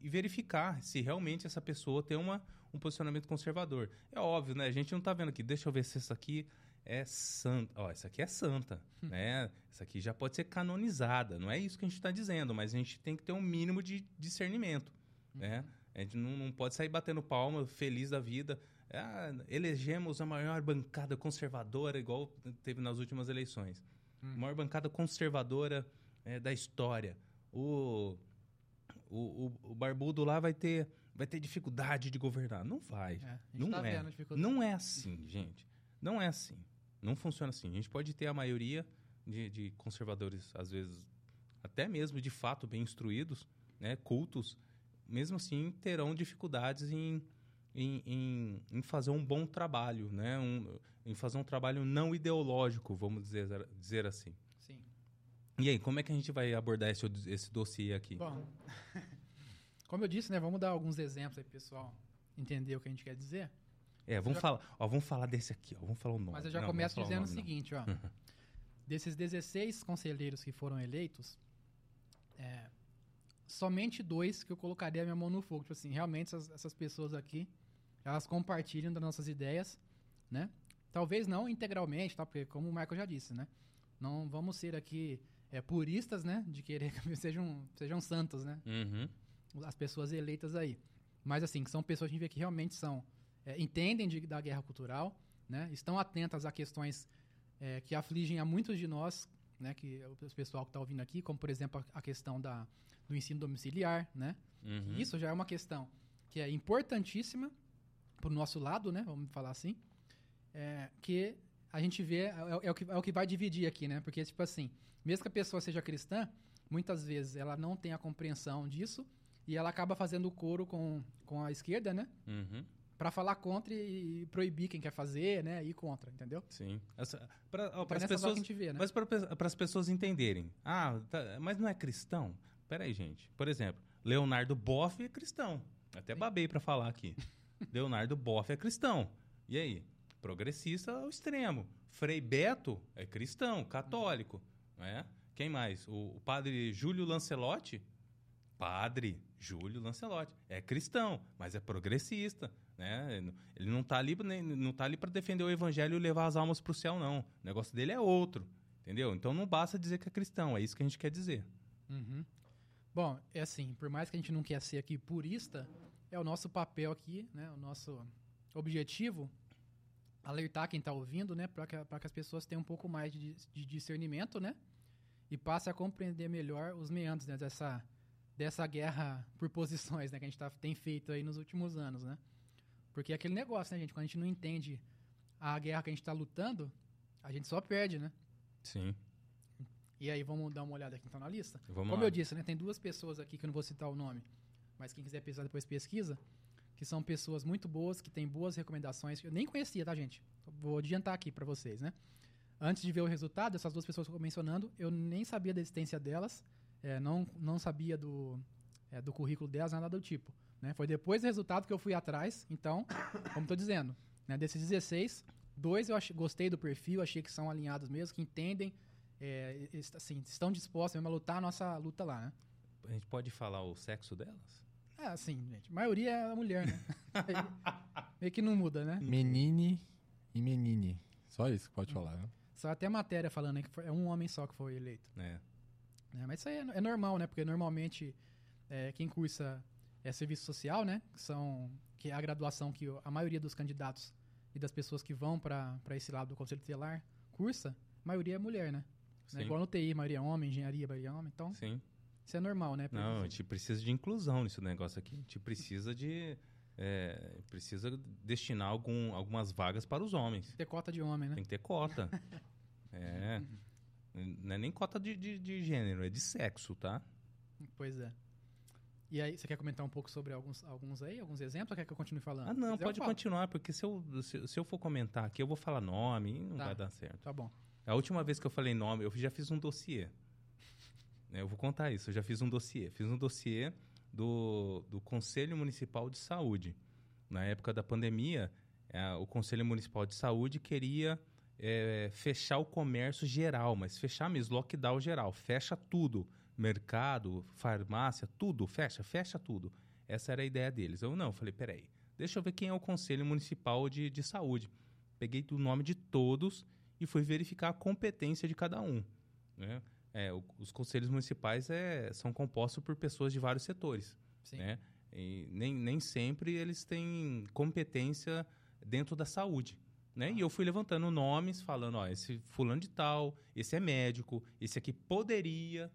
e- e verificar se realmente essa pessoa tem uma, um posicionamento conservador. É óbvio, né? A gente não tá vendo aqui. Deixa eu ver se essa aqui é santa. Ó, essa aqui é santa, né? Essa aqui já pode ser canonizada. Não é isso que a gente está dizendo, mas a gente tem que ter um mínimo de discernimento, né? A gente não, não pode sair batendo palma, feliz da vida. Ah, elegemos a maior bancada conservadora, igual teve nas últimas eleições. A maior bancada conservadora eh, da história. O, o, o, o barbudo lá vai ter, vai ter dificuldade de governar. Não vai. É, não tá é. Não é assim, gente. Não é assim. Não funciona assim. A gente pode ter a maioria de, de conservadores, às vezes, até mesmo de fato bem instruídos, né, cultos, mesmo assim terão dificuldades em, em, em, em fazer um bom trabalho, né, um, em fazer um trabalho não ideológico, vamos dizer, dizer assim. Sim. E aí, como é que a gente vai abordar esse, esse dossiê aqui? Bom, como eu disse, né, vamos dar alguns exemplos aí pessoal entender o que a gente quer dizer. É, vamos já- falar, ó, vamos falar desse aqui, ó, vamos falar o nome. Mas eu já Não, começo dizendo o nome, não. seguinte, ó. Desses 16 conselheiros que foram eleitos, é, somente dois que eu colocaria a minha mão no fogo. Tipo assim, realmente essas, essas pessoas aqui, elas compartilham das nossas ideias, né? Talvez não integralmente, tá? Porque como o Michael já disse, né? Não vamos ser aqui é, puristas, né? De querer que sejam, sejam santos, né? Uhum. as pessoas eleitas aí. Mas assim, que são pessoas que a gente vê que realmente são é, entendem de- da guerra cultural, né? Estão atentas a questões é, que afligem a muitos de nós, né? Que o pessoal que está ouvindo aqui, como por exemplo a, a questão da, do ensino domiciliar, né? Uhum. Isso já é uma questão que é importantíssima para o nosso lado, né? Vamos falar assim, é, que a gente vê é, é o que, é o que vai dividir aqui, né? Porque tipo assim, mesmo que a pessoa seja cristã, muitas vezes ela não tem a compreensão disso e ela acaba fazendo coro com, com a esquerda, né? Uhum. Para falar contra e proibir quem quer fazer, né? E ir contra, entendeu? Sim. Pra, ó, Então, nessa pessoas, que a gente vê, né? Mas para as pessoas entenderem. Ah, tá, mas não é cristão? Peraí, gente. Por exemplo, Leonardo Boff é cristão. Até babei para falar aqui. Leonardo Boff é cristão. E aí? Progressista ao extremo. Frei Beto é cristão, católico. Né? Quem mais? O, o padre Júlio Lancelotti? Padre Júlio Lancelotti. É cristão, mas é progressista. Né? Ele não tá ali, tá ali para defender o evangelho e levar as almas para o céu, não. O negócio dele é outro. Entendeu? Então não basta dizer que é cristão, é isso que a gente quer dizer. Uhum. Bom, é assim, por mais que a gente não quer ser aqui purista, é o nosso papel aqui, né? O nosso objetivo alertar quem está ouvindo, né? Para que, pra que as pessoas tenham um pouco mais de, de discernimento, né? E passem a compreender melhor os meandros né? dessa, dessa guerra por posições, né? Que a gente tá, tem feito aí nos últimos anos, né? Porque é aquele negócio, né, gente? Quando a gente não entende a guerra que a gente está lutando, a gente só perde, né? Sim. E aí, vamos dar uma olhada aqui então na lista? Vamos Como lá. eu disse, né, tem duas pessoas aqui que eu não vou citar o nome, mas quem quiser pesquisar depois pesquisa, que são pessoas muito boas, que têm boas recomendações. Eu nem conhecia, tá, gente? Vou adiantar aqui pra vocês, né? Antes de ver o resultado, essas duas pessoas que eu mencionando, eu nem sabia da existência delas, é, não, não sabia do, é, do currículo delas, nada do tipo. Né? Foi depois do resultado que eu fui atrás, então, como tô dizendo, né, desses 16, dois eu achei, gostei do perfil, achei que são alinhados mesmo, que entendem, é, assim, estão dispostos mesmo a lutar a nossa luta lá, né? A gente pode falar o sexo delas? É, assim, gente, a maioria é mulher, né? Meio que não muda, né? Menine e menine. Só isso que pode falar, né? Só até matéria falando aí que foi- é um homem só que foi eleito. É. né? Mas isso aí é, é normal, né? Porque normalmente é, quem cursa é serviço social, né? Que são que é a graduação que a maioria dos candidatos e das pessoas que vão para esse lado do conselho tutelar cursa, a maioria é mulher, né? Né? Sim. Igual no TI, a maioria é homem, engenharia, a maioria é homem. Então, Sim. Isso é normal, né? Não, a gente precisa de inclusão nesse negócio aqui. A gente precisa de. é, precisa destinar algum, algumas vagas para os homens. ter cota de homem, né? Tem que ter cota. é. Não é nem cota de, de, de gênero, é de sexo, tá? Pois é. E aí, você quer comentar um pouco sobre alguns, alguns aí, alguns exemplos, ou quer que eu continue falando? Ah, não, pode continuar, porque se eu, se, se eu for comentar aqui, eu vou falar nome e não Tá. vai dar certo. Tá bom. A última vez que eu falei nome, eu já fiz um dossiê. É, eu vou contar isso. Eu já fiz um dossiê. Fiz um dossiê do, do Conselho Municipal de Saúde. Na época da pandemia, é, o Conselho Municipal de Saúde queria é, fechar o comércio geral, mas fechar mesmo, lockdown geral. Fecha tudo. Mercado, farmácia, tudo. Fecha, fecha tudo. Essa era a ideia deles. Eu não, falei, peraí, deixa eu ver quem é o Conselho Municipal de, de Saúde. Peguei o nome de todos e fui verificar a competência de cada um. Né? É, o, os conselhos municipais é, são compostos por pessoas de vários setores. Sim. Né? E nem, nem sempre eles têm competência dentro da saúde. Né? E eu fui levantando nomes, falando, ó, esse fulano de tal, esse é médico, esse aqui poderia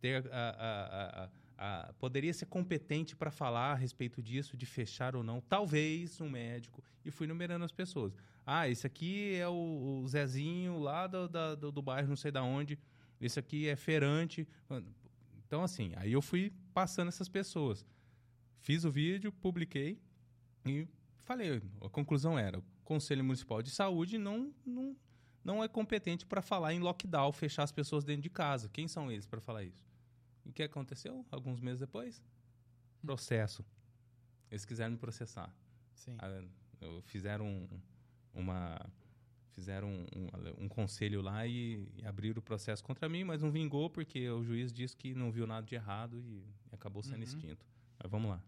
ter a, a, a poderia ser competente para falar a respeito disso, de fechar ou não, talvez um médico, e fui numerando as pessoas. Ah, esse aqui é o, o Zezinho lá do, da, do, do bairro, não sei da onde, esse aqui é feirante. Então, assim, aí eu fui passando essas pessoas. Fiz o vídeo, publiquei e falei. A conclusão era: o Conselho Municipal de Saúde não, não, não é competente para falar em lockdown, fechar as pessoas dentro de casa. Quem são eles para falar isso? E o que aconteceu? Alguns meses depois? Processo. Eles quiseram me processar. Sim. Ah, Fizeram um, uma fizeram um, um, um conselho lá e, e, abriram o processo contra mim, mas não vingou porque o juiz disse que não viu nada de errado e, e acabou sendo Uhum. extinto. Mas vamos lá.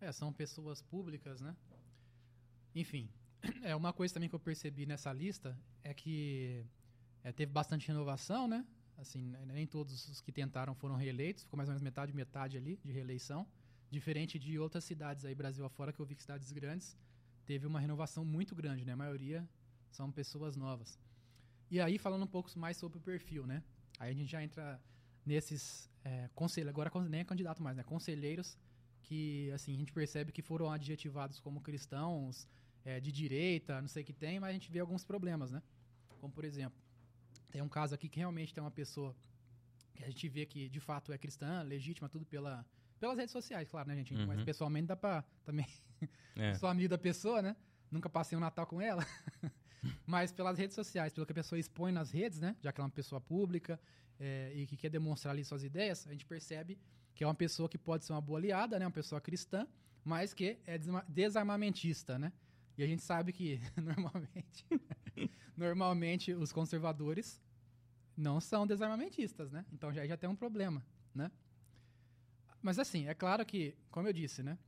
É, são pessoas públicas, né? Enfim, é uma coisa também que eu percebi nessa lista é que é, teve bastante renovação, né? Assim, né, nem todos os que tentaram foram reeleitos, ficou mais ou menos metade metade ali de reeleição, diferente de outras cidades aí Brasil afora que eu vi que cidades grandes teve uma renovação muito grande, né? A maioria são pessoas novas. E aí falando um pouco mais sobre o perfil, né? Aí a gente já entra nesses é, conselhos, agora nem é candidato mais, né? Conselheiros que assim a gente percebe que foram adjetivados como cristãos é, de direita, não sei o que tem, mas a gente vê alguns problemas, né? Como por exemplo, tem um caso aqui que realmente tem uma pessoa que a gente vê que de fato é cristã, legítima, tudo pela pelas redes sociais, claro, né, gente? Mas Uhum. pessoalmente dá pra também É. sou amigo da pessoa, né? Nunca passei um Natal com ela. Mas pelas redes sociais, pelo que a pessoa expõe nas redes, né? Já que ela é uma pessoa pública é, e que quer demonstrar ali suas ideias, a gente percebe que é uma pessoa que pode ser uma boa aliada, né? Uma pessoa cristã, mas que é desarmamentista, né? E a gente sabe que normalmente, normalmente os conservadores não são desarmamentistas, né? Então já, já tem um problema, né? Mas assim, é claro que, como eu disse, né?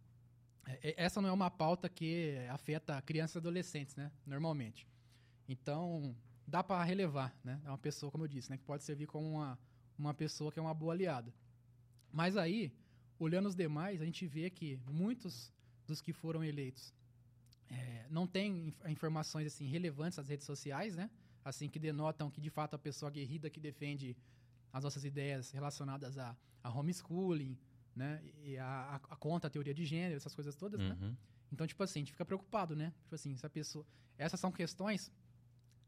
É- é- Essa não é uma pauta que afeta crianças e adolescentes, né? Normalmente. Então, dá para relevar, né? É uma pessoa, como eu disse, né? Que pode servir como uma, uma pessoa que é uma boa aliada. Mas aí, olhando os demais, a gente vê que muitos dos que foram eleitos é, não têm inf- informações assim relevantes nas redes sociais, né? Assim que denotam que de fato a pessoa aguerrida que defende as nossas ideias relacionadas a, a homeschooling, né? E a, a, a contra a teoria de gênero, essas coisas todas, né? Uhum. Então, tipo assim, a gente fica preocupado, né? Tipo assim, se a pessoa. Essas são questões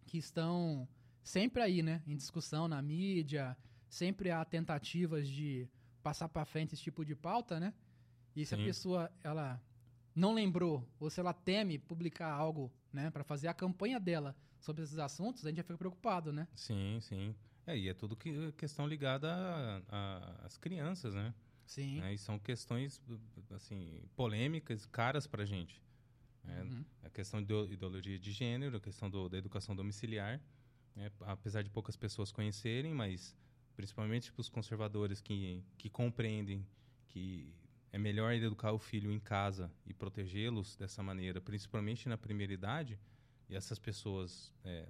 que estão sempre aí, né? Em discussão na mídia, sempre há tentativas de passar para frente esse tipo de pauta, né? E se Sim. a pessoa ela não lembrou ou se ela teme publicar algo, né, para fazer a campanha dela sobre esses assuntos, a gente já fica preocupado, né? Sim, sim. É, e é tudo que, questão ligada às crianças, né? Sim. né? E são questões, assim, polêmicas, caras pra gente. Né? Uhum. A questão de ideo- ideologia de gênero, a questão do- da educação domiciliar. né? Apesar de poucas pessoas conhecerem, mas principalmente para os conservadores que, que compreendem que é melhor educar o filho em casa e protegê-los dessa maneira, principalmente na primeira idade, e essas pessoas é,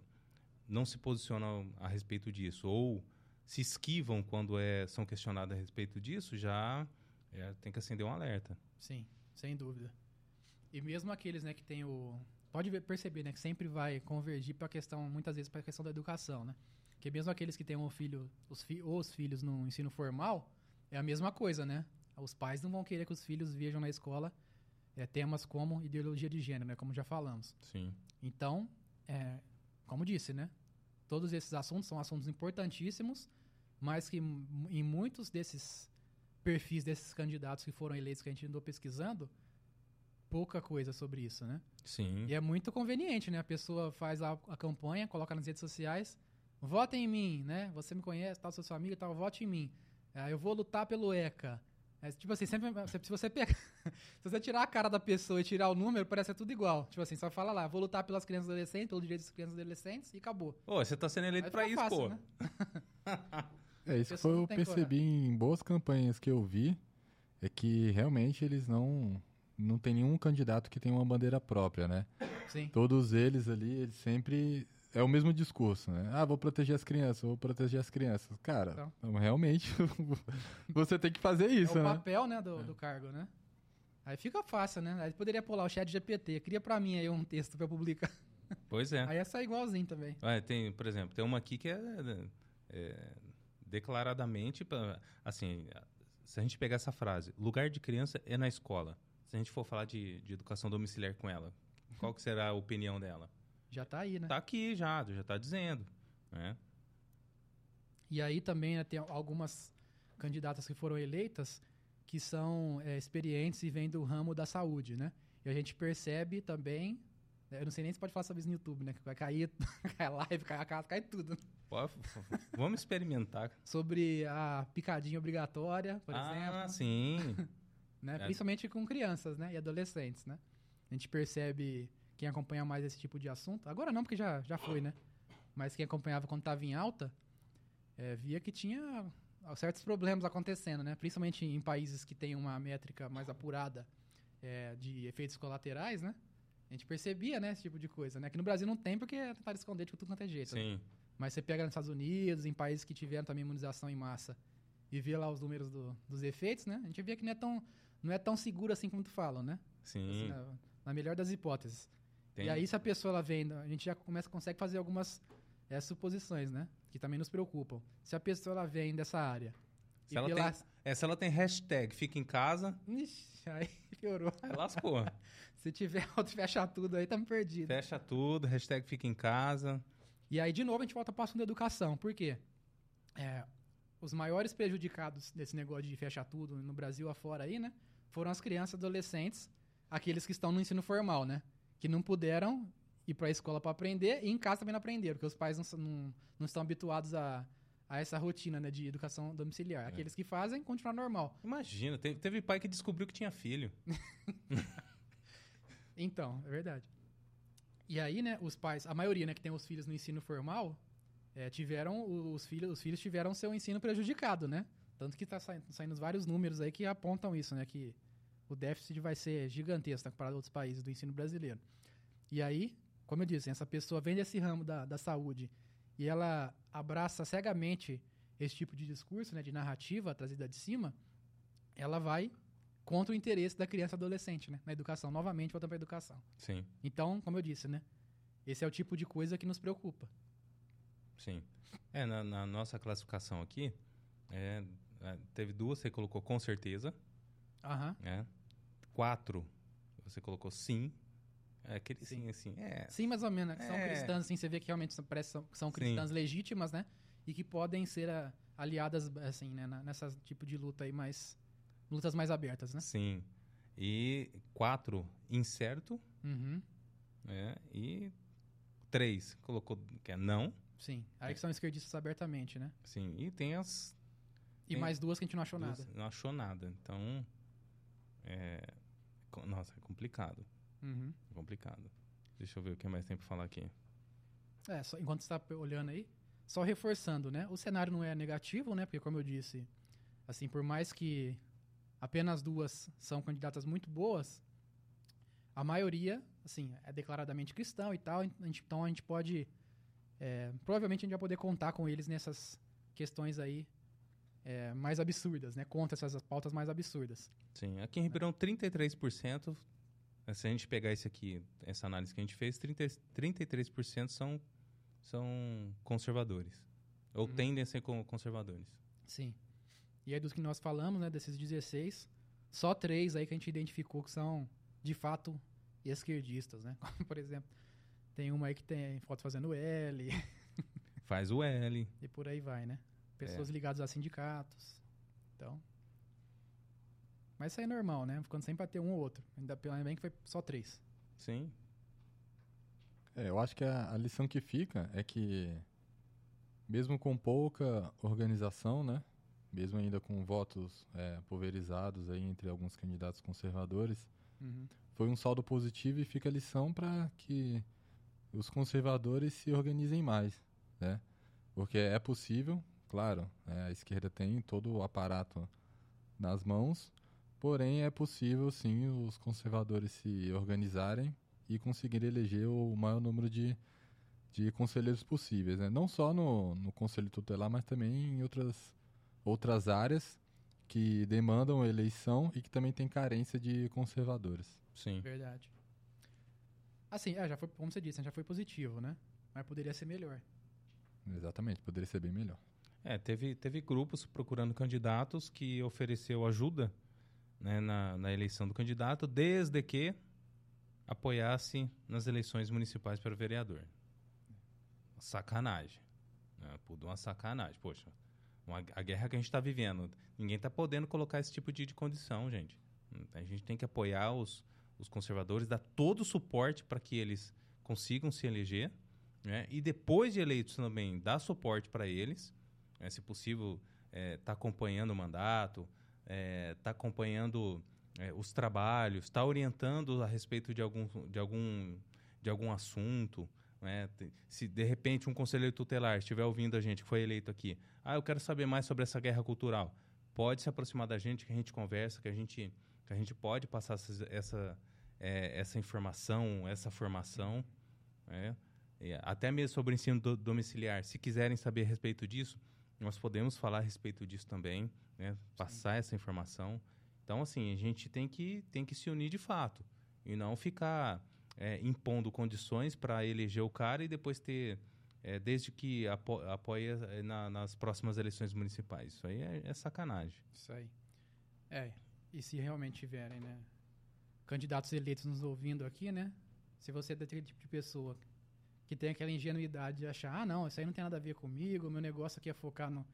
não se posicionam a respeito disso, ou se esquivam quando é, são questionadas a respeito disso, já é, tem que acender um alerta. Sim, sem dúvida. E mesmo aqueles, né, que tem o pode ver- perceber, né, que sempre vai convergir para a questão, muitas vezes para a questão da educação, né? Que mesmo aqueles que têm um filho, os fi ou os filhos no ensino formal, é a mesma coisa, né? Os pais não vão querer que os filhos vejam na escola é, temas como ideologia de gênero, né, como já falamos. Sim. Então, é, como disse, né? Todos esses assuntos são assuntos importantíssimos, mas que em muitos desses perfis desses candidatos que foram eleitos que a gente andou pesquisando, pouca coisa sobre isso, né? Sim. E é muito conveniente, né? A pessoa faz a, a campanha, coloca nas redes sociais, votem em mim, né? Você me conhece, tal, sou sua amiga, tal, vote em mim. Ah, eu vou lutar pelo ECA. É, tipo assim, sempre, se você pega, se você tirar a cara da pessoa e tirar o número, parece que é tudo igual. Tipo assim, só fala lá, vou lutar pelas crianças e adolescentes, pelo direito das crianças e adolescentes e acabou. Ô, você tá sendo eleito pra isso, fácil, pô. né? É, isso que eu percebi em boas campanhas que eu vi, é que realmente eles não não tem nenhum candidato que tenha uma bandeira própria, né? Sim. Todos eles ali, eles sempre é o mesmo discurso, né? Ah, vou proteger as crianças, vou proteger as crianças. Cara, Então. então, realmente você tem que fazer isso, é o né? papel, né, do, do cargo, né? Aí fica fácil, né? Aí poderia pular o chat GPT, cria pra mim aí um texto pra eu publicar. Pois é. Aí ia sair igualzinho também. Olha, tem, por exemplo, tem uma aqui que é, é, declaradamente, assim, se a gente pegar essa frase, lugar de criança é na escola. Se a gente for falar de, de educação domiciliar com ela, qual que será a opinião dela? Já tá aí, né? Tá aqui já, já tá dizendo, né? E aí também né, tem algumas candidatas que foram eleitas que são é, experientes e vêm do ramo da saúde, né? E a gente percebe também, né, eu não sei nem se pode falar sobre isso no YouTube, né? Que vai cair, cai a live, cai a casa, cai tudo. Pô, Vamos experimentar. Sobre a picadinha obrigatória, por ah, exemplo. sim. né? É. Principalmente com crianças, né? E adolescentes, né? A gente percebe quem acompanha mais esse tipo de assunto. Agora não, porque já, já foi, né? Mas quem acompanhava quando estava em alta, é, via que tinha certos problemas acontecendo, né? Principalmente em países que têm uma métrica mais apurada é, de efeitos colaterais, né? A gente percebia, né, esse tipo de coisa, né? Que no Brasil não tem porque é tentar esconder de tudo quanto é jeito. né? Sim. Mas você pega nos Estados Unidos, em países que tiveram também imunização em massa, e vê lá os números do- dos efeitos, né? A gente via que não é tão, não é tão seguro assim como tu falam, né? Assim, Sim. na, na melhor das hipóteses. Tem- E aí, se a pessoa ela vem, a gente já começa, consegue fazer algumas é, suposições, né? Que também nos preocupam. Se a pessoa ela vem dessa área. Se ela, pela- tem, é, se ela tem hashtag fica em casa, Ixi, aí piorou. aí lascou. Se tiver outro fecha tudo aí, estamos perdidos. Fecha tudo, hashtag fica em casa. E aí, de novo, a gente volta para o assunto da educação. Por quê? É, os maiores prejudicados desse negócio de fechar tudo no Brasil afora aí, né? Foram as crianças adolescentes, aqueles que estão no ensino formal, né? Que não puderam ir para a escola para aprender e em casa também não aprenderam, porque os pais não, não, não estão habituados a, a essa rotina né, de educação domiciliar. Aqueles que fazem, continuar normal. Imagina, teve, teve pai que descobriu que tinha filho. Então, é verdade. E aí, né, os pais, a maioria, né, que tem os filhos no ensino formal, é, tiveram, os filhos, os filhos tiveram seu ensino prejudicado, né? Tanto que tá saindo, saindo vários números aí que apontam isso, né, que o déficit vai ser gigantesco né, comparado a outros países do ensino brasileiro. E aí, como eu disse, essa pessoa vem desse ramo da, da saúde e ela abraça cegamente esse tipo de discurso, né, de narrativa trazida de cima, ela vai contra o interesse da criança e adolescente, né, na educação. Novamente, voltando para a educação. Sim, Então, como eu disse, né, esse é o tipo de coisa que nos preocupa. sim. É, na, na nossa classificação aqui, é, teve duas, você colocou com certeza, Aham. né? Quatro, você colocou sim. É, aquele sim, assim, é. Sim, mais ou menos. né, que São É. cristãs, assim, você vê que realmente são, parece são, são Sim. cristãs legítimas, né? E que podem ser ah, aliadas, assim, né? Nessa tipo de luta aí mais... Lutas mais abertas, né? Sim. E quatro, incerto, Uhum. né? E três, colocou que é não, Sim. Aí que são esquerdistas abertamente, né? sim. E tem as E Tem mais duas que a gente não achou duas- nada. não achou nada. Então, é, nossa, é complicado. Uhum. É complicado. Deixa eu ver o que mais tem pra falar aqui. É, só, enquanto você está olhando aí, só reforçando, né? O cenário não é negativo, né? Porque, como eu disse, assim, por mais que apenas duas são candidatas muito boas, a maioria, assim, é declaradamente cristão e tal, então a gente pode. é, provavelmente a gente vai poder contar com eles nessas questões aí é, mais absurdas, né? Contra essas pautas mais absurdas. Sim, aqui em Ribeirão, 33%. eh, Se a gente pegar esse aqui, essa análise que a gente fez, 30, 33% são, são conservadores. Ou Uhum. tendem a ser con- conservadores. Sim. E aí dos que nós falamos, né, desses 16, só três aí que a gente identificou que são, de fato, esquerdistas, né? Como, por exemplo, tem uma aí que tem foto fazendo L Faz o L. e por aí vai, né? Pessoas ligadas a sindicatos. Então... Mas isso aí é normal, né? Ficando sempre pra ter um ou outro. Ainda ainda bem que foi só três. Sim. É, eu acho que a, a lição que fica é que mesmo com pouca organização, né? Mesmo ainda com votos é, pulverizados aí entre alguns candidatos conservadores, Uhum. foi um saldo positivo e fica a lição para que os conservadores se organizem mais, né? Porque é possível, claro, né, a esquerda tem todo o aparato nas mãos, porém é possível sim os conservadores se organizarem e conseguir eleger o maior número de, de conselheiros possíveis, né? Não só no, no conselho tutelar, mas também em outras, outras áreas que demandam eleição e que também tem carência de conservadores. Sim. Verdade. Assim, é, já foi, como você disse, né, já foi positivo, né? Mas poderia ser melhor. Exatamente, poderia ser bem melhor. É, teve, teve grupos procurando candidatos que ofereceu ajuda né, na, na eleição do candidato, desde que apoiasse nas eleições municipais para vereador. Sacanagem. Né? Pudo uma sacanagem. Poxa, uma, a guerra que a gente está vivendo, ninguém está podendo colocar esse tipo de, de condição, gente. A gente tem que apoiar os, os conservadores, dar todo o suporte para que eles consigam se eleger, né? e depois de eleitos também dar suporte para eles, né? se possível, estar acompanhando o mandato, estar acompanhando é, os trabalhos, estar orientando a respeito de algum, de algum, de algum assunto. Né? Se de repente um conselheiro tutelar estiver ouvindo a gente, que foi eleito aqui, ah, eu quero saber mais sobre essa guerra cultural, pode se aproximar da gente, que a gente conversa, que a gente, que a gente pode passar essas- essa, é, essa informação, essa formação. né? Até mesmo sobre o ensino do- domiciliar. Se quiserem saber a respeito disso, nós podemos falar a respeito disso também, né? passar essa informação. Então, assim, a gente tem que, tem que se unir de fato e não ficar é, impondo condições para eleger o cara e depois ter, é, desde que apo apoia é, na- nas próximas eleições municipais. Isso aí é, é sacanagem. Isso aí. É, e se realmente tiverem, né, candidatos eleitos nos ouvindo aqui, né, se você é daquele tipo de pessoa que tem aquela ingenuidade de achar, ah, não, isso aí não tem nada a ver comigo, meu negócio aqui é focar no,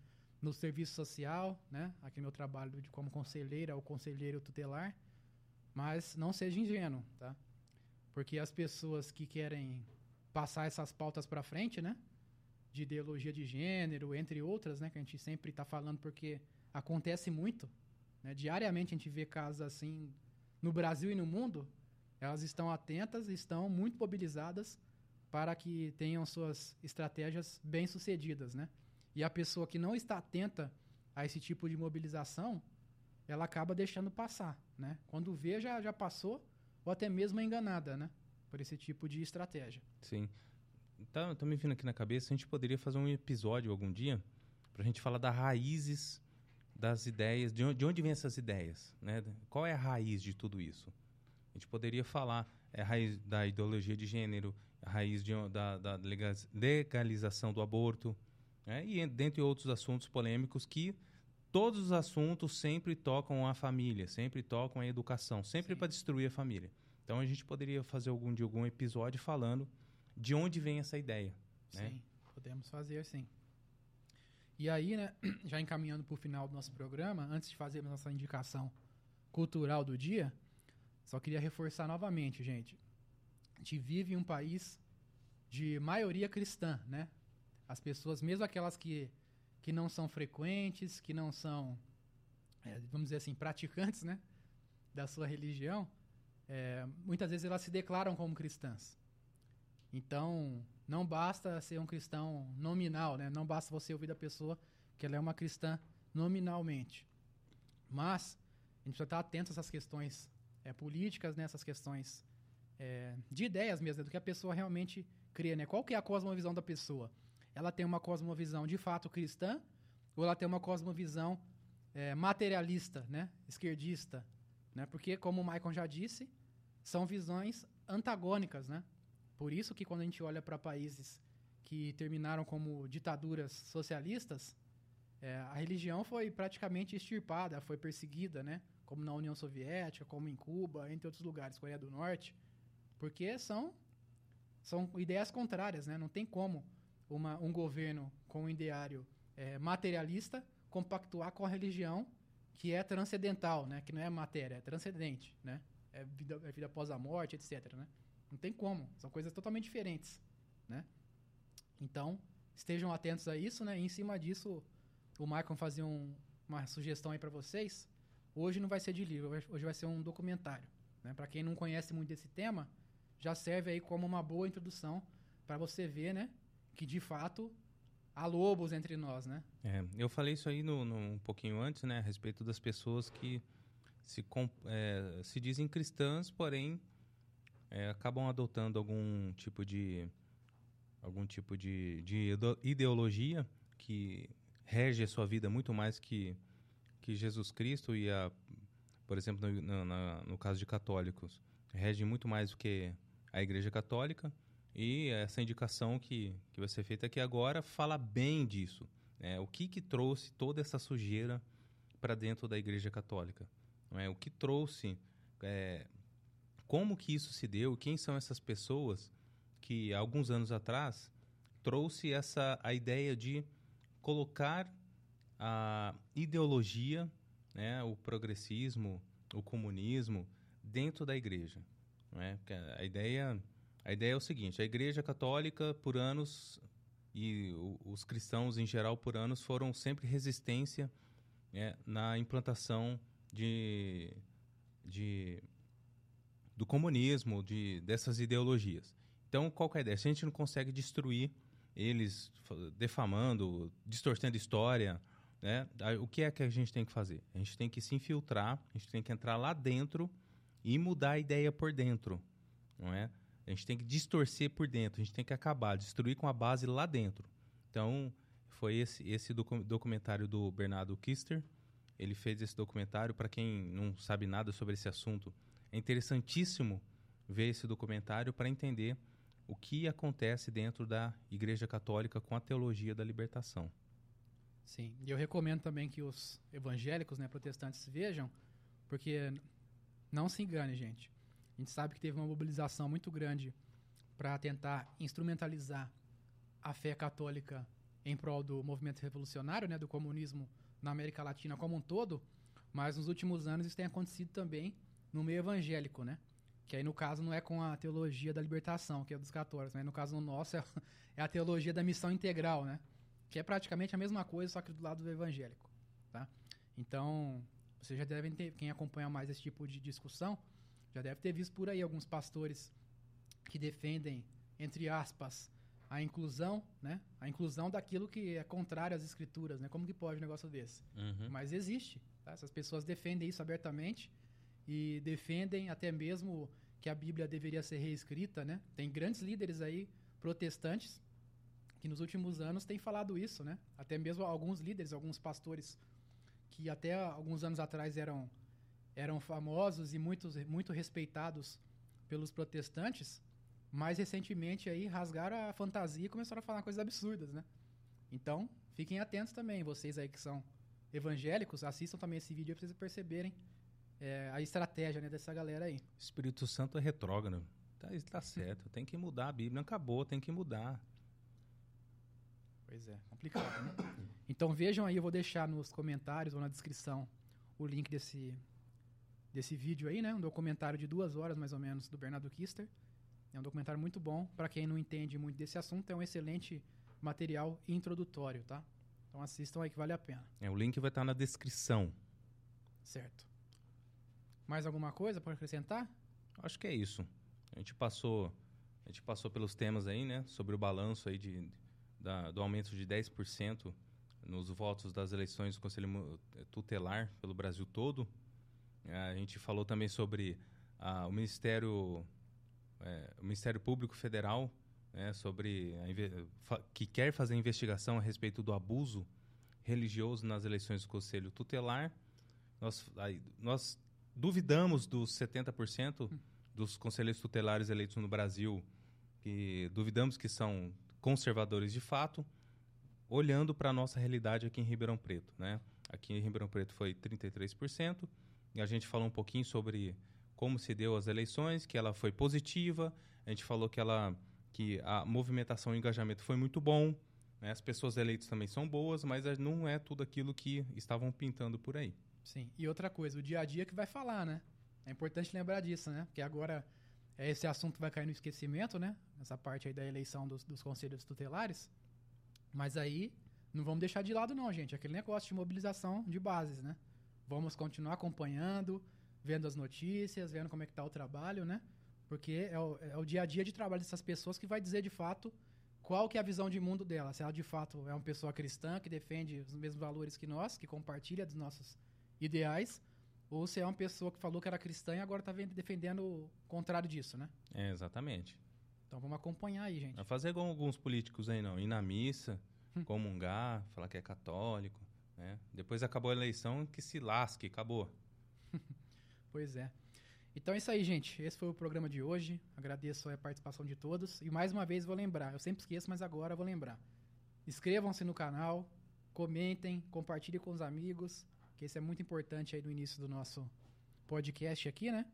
no serviço social, né, aqui no meu trabalho de como conselheira ou conselheiro tutelar, mas não seja ingênuo, tá? Porque as pessoas que querem passar essas pautas para frente, né, de ideologia de gênero, entre outras, né, que a gente sempre está falando porque acontece muito, né, diariamente a gente vê casos assim no Brasil e no mundo, elas estão atentas, estão muito mobilizadas para que tenham suas estratégias bem sucedidas, né? E a pessoa que não está atenta a esse tipo de mobilização, ela acaba deixando passar, né? Quando vê já já passou ou até mesmo é enganada, né? Por esse tipo de estratégia. Sim. Tá, tá me vindo aqui na cabeça, a gente poderia fazer um episódio algum dia para a gente falar das raízes das ideias, de onde, de onde vêm essas ideias, né? Qual é a raiz de tudo isso? A gente poderia falar é a raiz da ideologia de gênero, a raiz de, da, da lega- legalização do aborto, né? e en- dentre outros assuntos polêmicos que todos os assuntos sempre tocam a família, sempre tocam a educação, sempre para destruir a família. Então a gente poderia fazer algum de algum episódio falando de onde vem essa ideia. né? Sim, podemos fazer sim. E aí, né, já encaminhando para o final do nosso programa, antes de fazermos nossa indicação cultural do dia, só queria reforçar novamente, gente. Gente vive em um país de maioria cristã, né? As pessoas, mesmo aquelas que, que não são frequentes, que não são, é, vamos dizer assim, praticantes, né? Da sua religião, é, muitas vezes elas se declaram como cristãs. Então, não basta ser um cristão nominal, né? Não basta você ouvir da pessoa que ela é uma cristã nominalmente. Mas a gente precisa estar atento a essas questões é, políticas, né? Essas questões é, de ideias mesmo, né? do que a pessoa realmente crê, né? Qual que é a cosmovisão da pessoa? Ela tem uma cosmovisão de fato cristã ou ela tem uma cosmovisão é, materialista, né? Esquerdista, né? Porque, como o Michael já disse, são visões antagônicas, né? Por isso que quando a gente olha para países que terminaram como ditaduras socialistas, é, a religião foi praticamente extirpada, foi perseguida, né? Como na União Soviética, como em Cuba, entre outros lugares, Coreia do Norte, porque são são ideias contrárias, né? Não tem como uma, um governo com um ideário é, materialista compactuar com a religião que é transcendental, né? Que não é matéria, é transcendente, né? É vida, é vida após a morte, etc, né? Não tem como. São coisas totalmente diferentes, né? Então, estejam atentos a isso, né? E em cima disso, o Michael fazia um, uma sugestão aí para vocês. Hoje não vai ser de livro, hoje vai ser um documentário. Né? Para quem não conhece muito desse tema, já serve aí como uma boa introdução para você ver, né? Que de fato há lobos entre nós, né? É, eu falei isso aí no, no, um pouquinho antes, né? A respeito das pessoas que se, é, se dizem cristãs, porém é, acabam adotando algum tipo de algum tipo de, de ideologia que rege a sua vida muito mais que que Jesus Cristo e a por exemplo no, no, no caso de católicos rege muito mais do que a Igreja Católica e essa indicação que, que vai ser feita aqui agora fala bem disso. Né? O que, que trouxe toda essa sujeira para dentro da Igreja Católica? É? O que trouxe, é, como que isso se deu, quem são essas pessoas que, alguns anos atrás, trouxe essa a ideia de colocar a ideologia, né, o progressismo, o comunismo, dentro da igreja. Não é? Porque a ideia a ideia é o seguinte: a Igreja Católica, por anos, e os cristãos em geral, por anos, foram sempre resistência né, na implantação de, de, do comunismo, de, dessas ideologias. Então, qual é a ideia? Se a gente não consegue destruir eles defamando, distorcendo história, né, o que é que a gente tem que fazer? A gente tem que se infiltrar, a gente tem que entrar lá dentro e mudar a ideia por dentro, não é? A gente tem que distorcer por dentro, a gente tem que acabar, destruir com a base lá dentro. Então, foi esse, esse documentário do Bernardo Kister. Ele fez esse documentário. Para quem não sabe nada sobre esse assunto, é interessantíssimo ver esse documentário para entender o que acontece dentro da Igreja Católica com a teologia da libertação. Sim, e eu recomendo também que os evangélicos, né, protestantes vejam, porque não se engane, gente. A gente sabe que teve uma mobilização muito grande para tentar instrumentalizar a fé católica em prol do movimento revolucionário, né, do comunismo na América Latina como um todo, mas nos últimos anos isso tem acontecido também no meio evangélico, né? Que aí no caso não é com a teologia da libertação, que é dos católicos, mas no caso nosso é, é a teologia da missão integral, né? Que é praticamente a mesma coisa, só que do lado do evangélico, tá? Então, vocês já devem ter, quem acompanha mais esse tipo de discussão, já deve ter visto por aí alguns pastores que defendem, entre aspas, a inclusão, né? A inclusão daquilo que é contrário às escrituras, né? Como que pode um negócio desse? Uhum. Mas existe. Tá? Essas pessoas defendem isso abertamente e defendem até mesmo que a Bíblia deveria ser reescrita, né? Tem grandes líderes aí protestantes que nos últimos anos têm falado isso, né? Até mesmo alguns líderes, alguns pastores que até alguns anos atrás eram eram famosos e muitos, muito respeitados pelos protestantes, mais recentemente aí rasgaram a fantasia e começaram a falar coisas absurdas, né? Então, fiquem atentos também, vocês aí que são evangélicos, assistam também esse vídeo para vocês perceberem é, a estratégia né, dessa galera aí. Espírito Santo é retrógrado. Tá, tá certo, tem que mudar a Bíblia, acabou, tem que mudar. Pois é, complicado, né? Então vejam aí, eu vou deixar nos comentários ou na descrição o link desse, desse vídeo aí, né? Um documentário de duas horas, mais ou menos, do Bernardo Kister. É um documentário muito bom. Para quem não entende muito desse assunto, é um excelente material introdutório, tá? Então assistam aí que vale a pena. É, o link vai estar na descrição. Certo. Mais alguma coisa para acrescentar? Acho que é isso. A gente passou, a gente passou pelos temas aí, né? Sobre o balanço aí de, da, do aumento de 10% nos votos das eleições do Conselho Tutelar pelo Brasil todo. A gente falou também sobre ah, o Ministério, é, o Ministério Público Federal, né, sobre que quer fazer investigação a respeito do abuso religioso nas eleições do Conselho Tutelar. Nós, aí, nós duvidamos dos 70% dos conselheiros tutelares eleitos no Brasil, que duvidamos que são conservadores de fato, olhando para a nossa realidade aqui em Ribeirão Preto. Né? Aqui em Ribeirão Preto foi 33%, a gente falou um pouquinho sobre como se deu as eleições, que ela foi positiva. A gente falou que ela que a movimentação e engajamento foi muito bom. Né? As pessoas eleitas também são boas, mas não é tudo aquilo que estavam pintando por aí. Sim. E outra coisa, o dia a dia que vai falar, né? É importante lembrar disso, né? Porque agora esse assunto vai cair no esquecimento, né? Essa parte aí da eleição dos, dos conselhos tutelares. Mas aí, não vamos deixar de lado não, gente. Aquele negócio de mobilização de bases, né? Vamos continuar acompanhando, vendo as notícias, vendo como é que tá o trabalho, né? Porque é o, é o dia a dia de trabalho dessas pessoas que vai dizer de fato qual que é a visão de mundo dela. Se ela de fato é uma pessoa cristã que defende os mesmos valores que nós, que compartilha dos nossos ideais, ou se é uma pessoa que falou que era cristã e agora está defendendo o contrário disso, né? É, exatamente. Então vamos acompanhar aí, gente. Vai fazer igual alguns políticos aí, não. Ir na missa, Hum. comungar, falar que é católico, né? Depois acabou a eleição, que se lasque, acabou. Pois é. Então é isso aí, gente. Esse foi o programa de hoje. Agradeço a participação de todos. E mais uma vez vou lembrar, eu sempre esqueço, mas agora vou lembrar. Inscrevam-se no canal, comentem, compartilhem com os amigos, que isso é muito importante aí no início do nosso podcast aqui, né?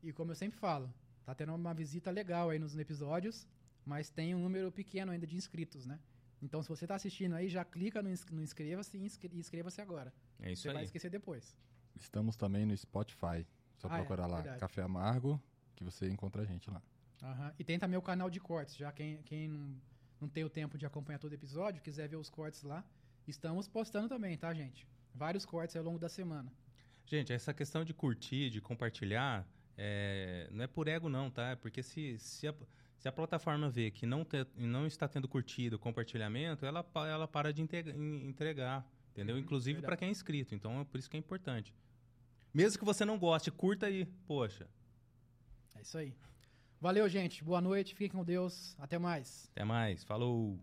E como eu sempre falo, tá tendo uma visita legal aí nos episódios, mas tem um número pequeno ainda de inscritos, né? Então, se você tá assistindo aí, já clica no, ins no inscreva-se e inscre- inscreva-se agora. É isso você vai aí. esquecer depois. Estamos também no Spotify. Só Ah, é, procurar lá verdade. Café Amargo, que você encontra a gente lá. Aham. E tem também o canal de cortes, já quem, quem não, não tem o tempo de acompanhar todo episódio, quiser ver os cortes lá, estamos postando também, tá, gente? Vários cortes ao longo da semana. Gente, essa questão de curtir, de compartilhar, é, não é por ego não, tá? É porque se, se, a, se a plataforma vê que não, te- não está tendo curtido, compartilhamento, ela, ela para de integ- en- entregar, entendeu? Uhum, Inclusive para quem é inscrito, então é por isso que é importante. Mesmo que você não goste, curta aí, poxa. É isso aí. Valeu, gente. Boa noite. Fiquem com Deus. Até mais. Até mais, falou!